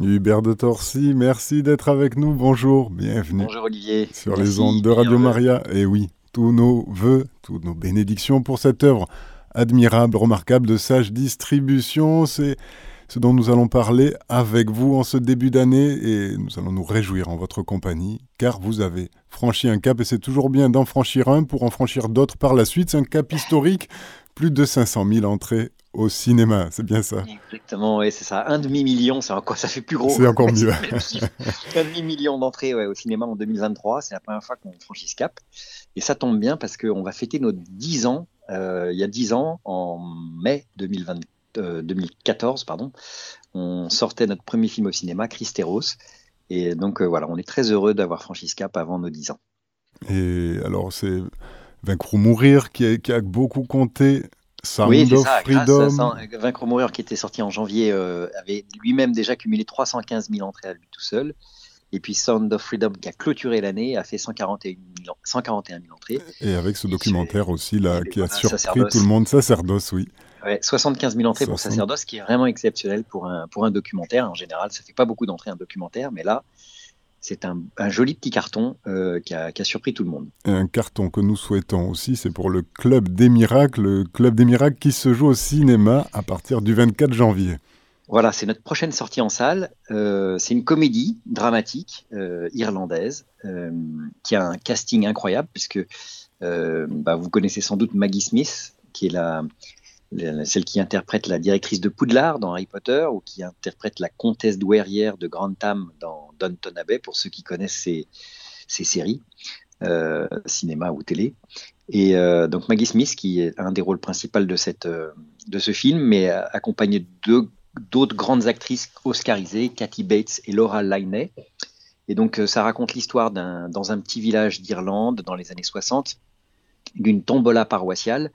Hubert de Torcy, merci d'être avec nous. Bonjour, bienvenue. Bonjour Olivier. Sur les ondes de Radio Maria. Et oui, tous nos voeux, toutes nos bénédictions pour cette œuvre admirable, remarquable de sage distribution. C'est ce dont nous allons parler avec vous en ce début d'année et nous allons nous réjouir en votre compagnie car vous avez franchi un cap et c'est toujours bien d'en franchir un pour en franchir d'autres par la suite. C'est un cap historique, plus de 500 000 entrées au cinéma, c'est bien ça Exactement, oui, c'est ça. Un demi-million, ça fait plus gros. C'est encore mieux. un demi-million d'entrées au cinéma en 2023, c'est la première fois qu'on franchit ce cap. Et ça tombe bien parce qu'on va fêter nos 10 ans, euh, il y a 10 ans, en mai 2022 2014, pardon, on sortait notre premier film au cinéma, Christeros. Et donc euh, voilà, on est très heureux d'avoir franchi ce cap avant nos 10 ans. Et alors c'est Vaincre ou mourir qui a, beaucoup compté. Sound oui, c'est ça. Freedom. Vaincre ou mourir qui était sorti en janvier euh, avait lui-même déjà cumulé 315 000 entrées à lui tout seul. Et puis Sound of Freedom, qui a clôturé l'année, a fait 141 000, 141 000 entrées. Et avec ce documentaire aussi, là, qui a surpris tout le monde, Sacerdoce, oui. 75 000 entrées pour Sacerdoce, qui est vraiment exceptionnel pour un, pour un documentaire. En général, ça fait pas beaucoup d'entrées un documentaire, mais là, c'est un, joli petit carton euh, qui, a, surpris tout le monde. un carton que nous souhaitons aussi, c'est pour le Club des Miracles, le Club des Miracles qui se joue au cinéma à partir du 24 janvier. Voilà, c'est notre prochaine sortie en salle. Euh, c'est une comédie dramatique euh, irlandaise qui a un casting incroyable puisque bah, vous connaissez sans doute Maggie Smith, qui est la, celle qui interprète la directrice de Poudlard dans Harry Potter ou qui interprète la comtesse douairière de Grantham dans Downton Abbey, pour ceux qui connaissent ces, séries, euh, cinéma ou télé. Et euh, donc Maggie Smith, qui est un des rôles principaux de, cette, euh, de ce film, mais accompagnée d'autres grandes actrices oscarisées, Kathy Bates et Laura Linney. Et donc ça raconte l'histoire dans un petit village d'Irlande dans les années 60 d'une tombola paroissiale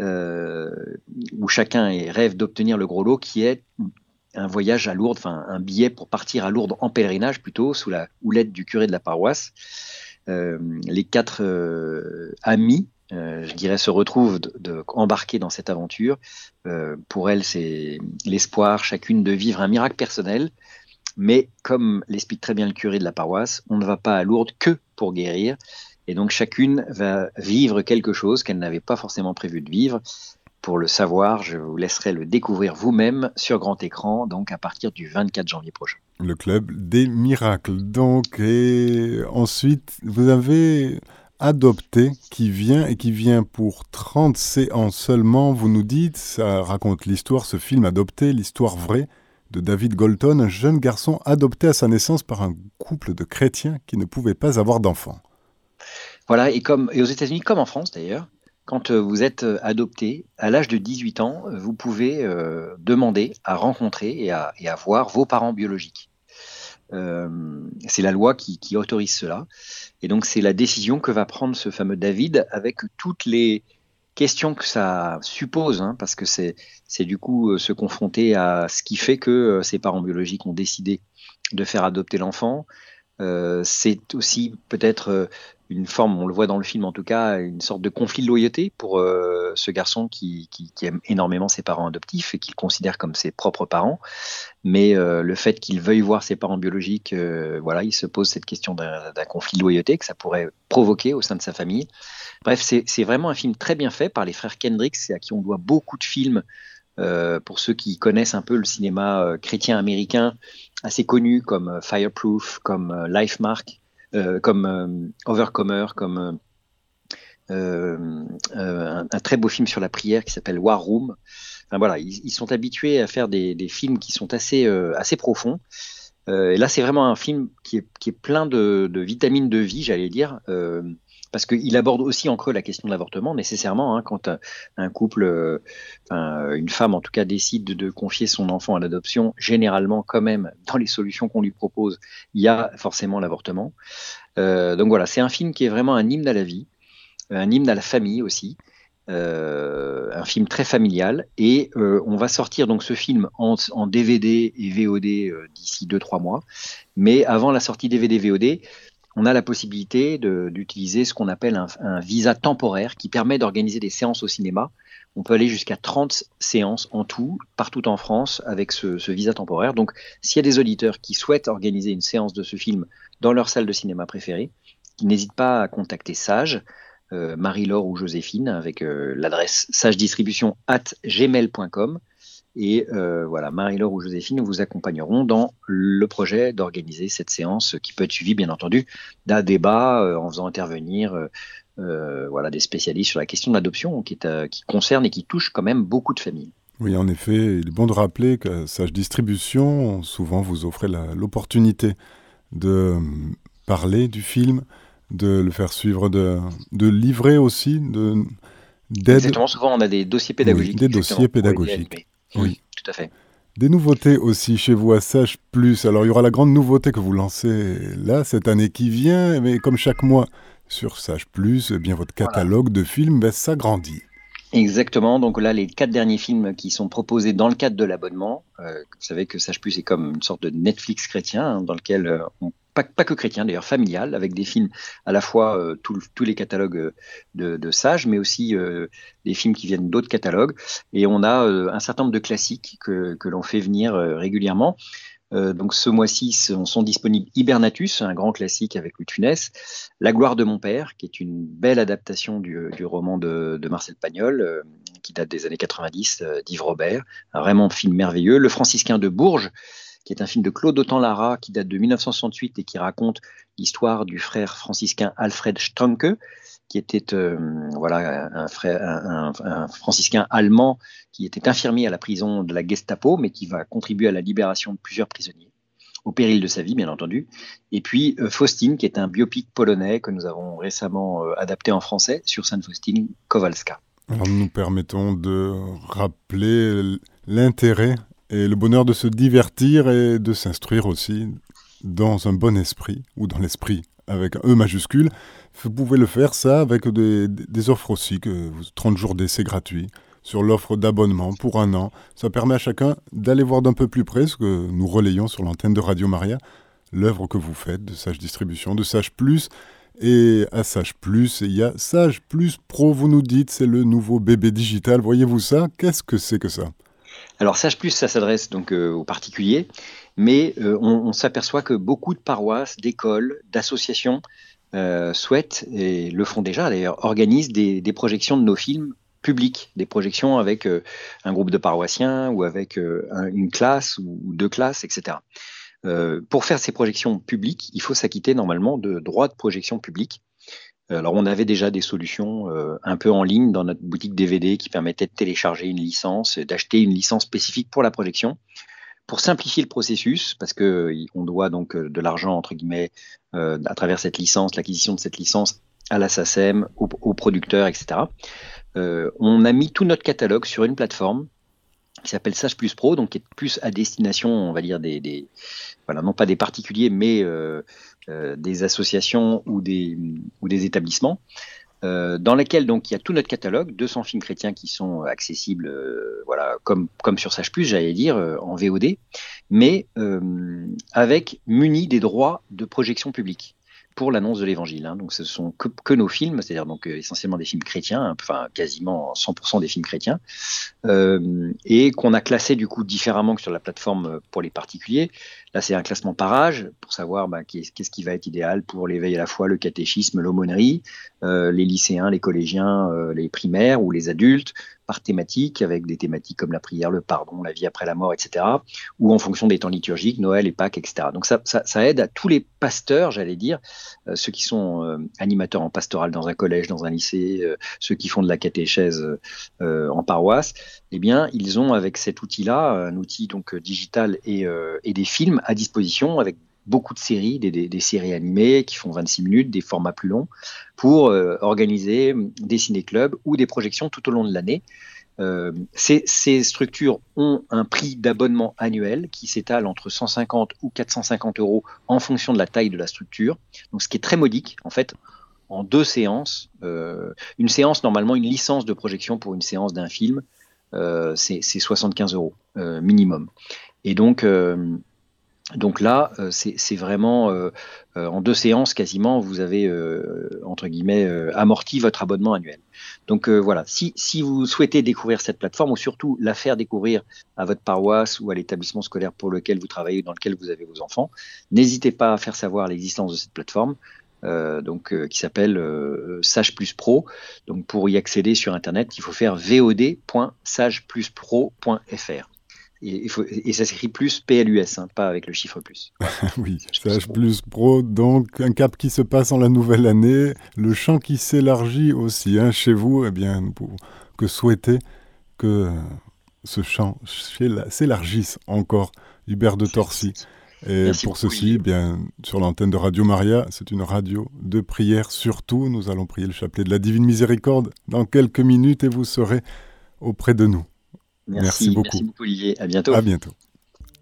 où chacun rêve d'obtenir le gros lot, qui est un voyage à Lourdes, un billet pour partir à Lourdes en pèlerinage plutôt, sous la houlette du curé de la paroisse. Euh, les quatre euh, amis, je dirais, se retrouvent de, dans cette aventure. pour elles, c'est l'espoir chacune de vivre un miracle personnel. Mais comme l'explique très bien le curé de la paroisse, on ne va pas à Lourdes que pour guérir. Et donc chacune va vivre quelque chose qu'elle n'avait pas forcément prévu de vivre. Pour le savoir, je vous laisserai le découvrir vous-même sur grand écran, donc à partir du 24 janvier prochain. Le club des miracles. Donc, et ensuite, vous avez adopté qui vient et qui vient pour 30 séances seulement. Vous nous dites, ça raconte l'histoire, ce film adopté, l'histoire vraie de David Golton, un jeune garçon adopté à sa naissance par un couple de chrétiens qui ne pouvaient pas avoir d'enfants. Voilà, et, comme, aux États-Unis, comme en France d'ailleurs, quand euh, vous êtes euh, adopté, à l'âge de 18 ans, euh, vous pouvez demander à rencontrer et à, voir vos parents biologiques. c'est la loi qui, autorise cela. Et donc, c'est la décision que va prendre ce fameux David avec toutes les questions que ça suppose, hein, parce que c'est du coup se confronter à ce qui fait que ses parents biologiques ont décidé de faire adopter l'enfant. c'est aussi peut-être une forme, on le voit dans le film en tout cas, une sorte de conflit de loyauté pour euh, ce garçon qui, aime énormément ses parents adoptifs et qu'il considère comme ses propres parents. Mais euh, le fait qu'il veuille voir ses parents biologiques, euh, voilà, il se pose cette question d'un conflit de loyauté que ça pourrait provoquer au sein de sa famille. Bref, c'est vraiment un film très bien fait par les frères Kendricks, à qui on doit beaucoup de films. pour ceux qui connaissent un peu le cinéma chrétien américain, assez connu comme Fireproof, comme Life Mark, comme euh, Overcomer, comme euh, un, très beau film sur la prière qui s'appelle War Room. Enfin, voilà, ils, sont habitués à faire des, films qui sont assez, assez profonds. et là, c'est vraiment un film qui est, qui est plein de, vitamines de vie, j'allais dire parce qu'il aborde aussi en creux la question de l'avortement, nécessairement, hein, quand un, couple, euh, une femme en tout cas, décide de, confier son enfant à l'adoption, généralement, quand même, dans les solutions qu'on lui propose, il y a forcément l'avortement. Euh, donc voilà, c'est un film qui est vraiment un hymne à la vie, un hymne à la famille aussi. Euh, un film très familial et on va sortir donc ce film en, DVD et VOD d'ici 2-3 mois. Mais avant la sortie DVD VOD, on a la possibilité d'utiliser ce qu'on appelle un, visa temporaire qui permet d'organiser des séances au cinéma on peut aller jusqu'à 30 séances en tout, partout en France, avec ce, visa temporaire. Donc, s'il y a des auditeurs qui souhaitent organiser une séance de ce film dans leur salle de cinéma préférée, ils n'hésitent pas à contacter Sage, euh, Marie-Laure ou Joséphine, avec euh, l'adresse sagedistribution at gmail.com. Et euh, voilà, Marie-Laure ou Joséphine vous accompagneront dans le projet d'organiser cette séance qui peut être suivie, bien entendu, d'un débat en faisant intervenir euh, voilà, des spécialistes sur la question de l'adoption qui, euh, qui concerne et qui touche quand même beaucoup de familles. Oui, en effet, il est bon de rappeler que Sage Distribution, souvent vous offrez l'opportunité de euh, parler du film, de le faire suivre, de, de livrer aussi, de. Exactement, souvent on a des dossiers pédagogiques. des dossiers pédagogiques. Oui, tout à fait. Des nouveautés aussi chez vous à Sage Plus. Alors il y aura la grande nouveauté que vous lancez là, cette année qui vient, mais comme chaque mois, sur Sage Plus, eh bien votre catalogue de films ben, s'agrandit. Exactement. Donc là, les quatre derniers films qui sont proposés dans le cadre de l'abonnement, euh, vous savez que Sage Plus est comme une sorte de Netflix chrétien, hein, dans lequel euh, on pas, que chrétien d'ailleurs, familial, avec des films à la fois euh, tous les catalogues de, de Sage, mais aussi des films qui viennent d'autres catalogues. Et on a un certain nombre de classiques que, l'on fait venir régulièrement. Euh, donc ce mois-ci sont, disponibles Hibernatus, un grand classique avec Louis Funès, La gloire de mon père, qui est une belle adaptation du, roman de, Marcel Pagnol, euh, qui date des années 90 euh, d'Yves Robert, un vraiment film merveilleux, Le franciscain de Bourges, qui est un film de Claude Autant-Lara qui date de 1968 et qui raconte l'histoire du frère franciscain Alfred Stranke, qui était euh, voilà, un, frère, un, franciscain allemand qui était infirmier à la prison de la Gestapo, mais qui va contribuer à la libération de plusieurs prisonniers, au péril de sa vie, bien entendu. Et puis euh, Faustine, qui est un biopic polonais que nous avons récemment euh, adapté en français sur Sainte Faustine Kowalska. Nous permettons de rappeler l'intérêt et le bonheur de se divertir et de s'instruire aussi dans un bon esprit, ou dans l'esprit avec un E majuscule, vous pouvez le faire ça avec des, offres aussi, que 30 jours d'essai gratuit sur l'offre d'abonnement pour un an. Ça permet à chacun d'aller voir d'un peu plus près ce que nous relayons sur l'antenne de Radio Maria, l'œuvre que vous faites de Sage Distribution, de Sage Plus. Et à Sage Plus, il y a Sage Plus Pro, vous nous dites, c'est le nouveau bébé digital. Voyez-vous ça? Qu'est-ce que c'est que ça? Alors Sage Plus, ça s'adresse donc euh, aux particuliers, mais euh, on s'aperçoit que beaucoup de paroisses, d'écoles, d'associations euh, souhaitent, et le font déjà d'ailleurs, organisent des, projections de nos films publics, des projections avec un groupe de paroissiens ou avec une classe ou, deux classes, etc. pour faire ces projections publiques, il faut s'acquitter normalement de droits de projection publique. Alors on avait déjà des solutions un peu en ligne dans notre boutique DVD qui permettaient de télécharger une licence, d'acheter une licence spécifique pour la projection pour simplifier le processus, parce que on doit donc euh, de l'argent entre guillemets euh, à travers cette licence, l'acquisition de cette licence à la SACEM, aux, producteurs, etc. Euh, on a mis tout notre catalogue sur une plateforme qui s'appelle Sage Plus Pro, donc qui est plus à destination, on va dire des, non pas des particuliers, mais des associations ou des établissements. Euh, dans laquelle donc il y a tout notre catalogue, 200 films chrétiens qui sont accessibles, euh, voilà, comme sur Sage Plus, j'allais dire euh, en VOD, mais avec muni des droits de projection publique pour l'annonce de l'évangile. Hein. Donc ce sont que, nos films, c'est-à-dire donc essentiellement des films chrétiens, enfin quasiment 100% des films chrétiens, et qu'on a classé du coup différemment que sur la plateforme pour les particuliers. Là, c'est un classement par âge pour savoir bah, qu'est-ce qui va être idéal pour l'éveil à la foi, le catéchisme, l'aumônerie, euh, les lycéens, les collégiens, euh, les primaires ou les adultes, par thématique, avec des thématiques comme la prière, le pardon, la vie après la mort, etc. Ou en fonction des temps liturgiques, Noël et Pâques, etc. Donc ça, aide à tous les pasteurs, j'allais dire, euh, ceux qui sont animateurs en pastoral dans un collège, dans un lycée, ceux qui font de la catéchèse en paroisse, eh bien, ils ont avec cet outil-là, un outil donc digital et, et des films à disposition avec beaucoup de séries, des, séries animées qui font 26 minutes, des formats plus longs, pour euh, organiser des ciné-clubs ou des projections tout au long de l'année. Euh, ces, structures ont un prix d'abonnement annuel qui s'étale entre 150 ou 450 euros en fonction de la taille de la structure. Donc, ce qui est très modique, en fait, en deux séances. Euh, une séance, normalement, une licence de projection pour une séance d'un film, c'est 75 euros minimum. Et donc, Donc là, euh, c'est vraiment euh, euh, en deux séances quasiment, vous avez entre guillemets amorti votre abonnement annuel. Donc voilà, si, vous souhaitez découvrir cette plateforme ou surtout la faire découvrir à votre paroisse ou à l'établissement scolaire pour lequel vous travaillez ou dans lequel vous avez vos enfants, n'hésitez pas à faire savoir l'existence de cette plateforme. qui s'appelle Sage Plus Pro. Donc pour y accéder sur internet, il faut faire vod.sagepluspro.fr. Et, ça s'écrit plus PLUS, hein, pas avec le chiffre plus. oui, Sage Plus Pro, donc un cap qui se passe en la nouvelle année, le champ qui s'élargit aussi hein, chez vous, eh bien, pour, que souhaiter que ce champ s'élargisse encore, Hubert de Torcy. Et pour ceci, eh bien, sur l'antenne de Radio Maria, c'est une radio de prière surtout. Nous allons prier le chapelet de la Divine Miséricorde dans quelques minutes et vous serez auprès de nous. Merci, beaucoup. Merci beaucoup, Olivier. À bientôt. À bientôt.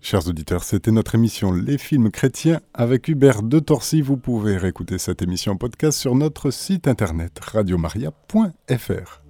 Chers auditeurs, c'était notre émission Les films chrétiens avec Hubert de Torcy. Vous pouvez réécouter cette émission en podcast sur notre site internet radiomaria.fr.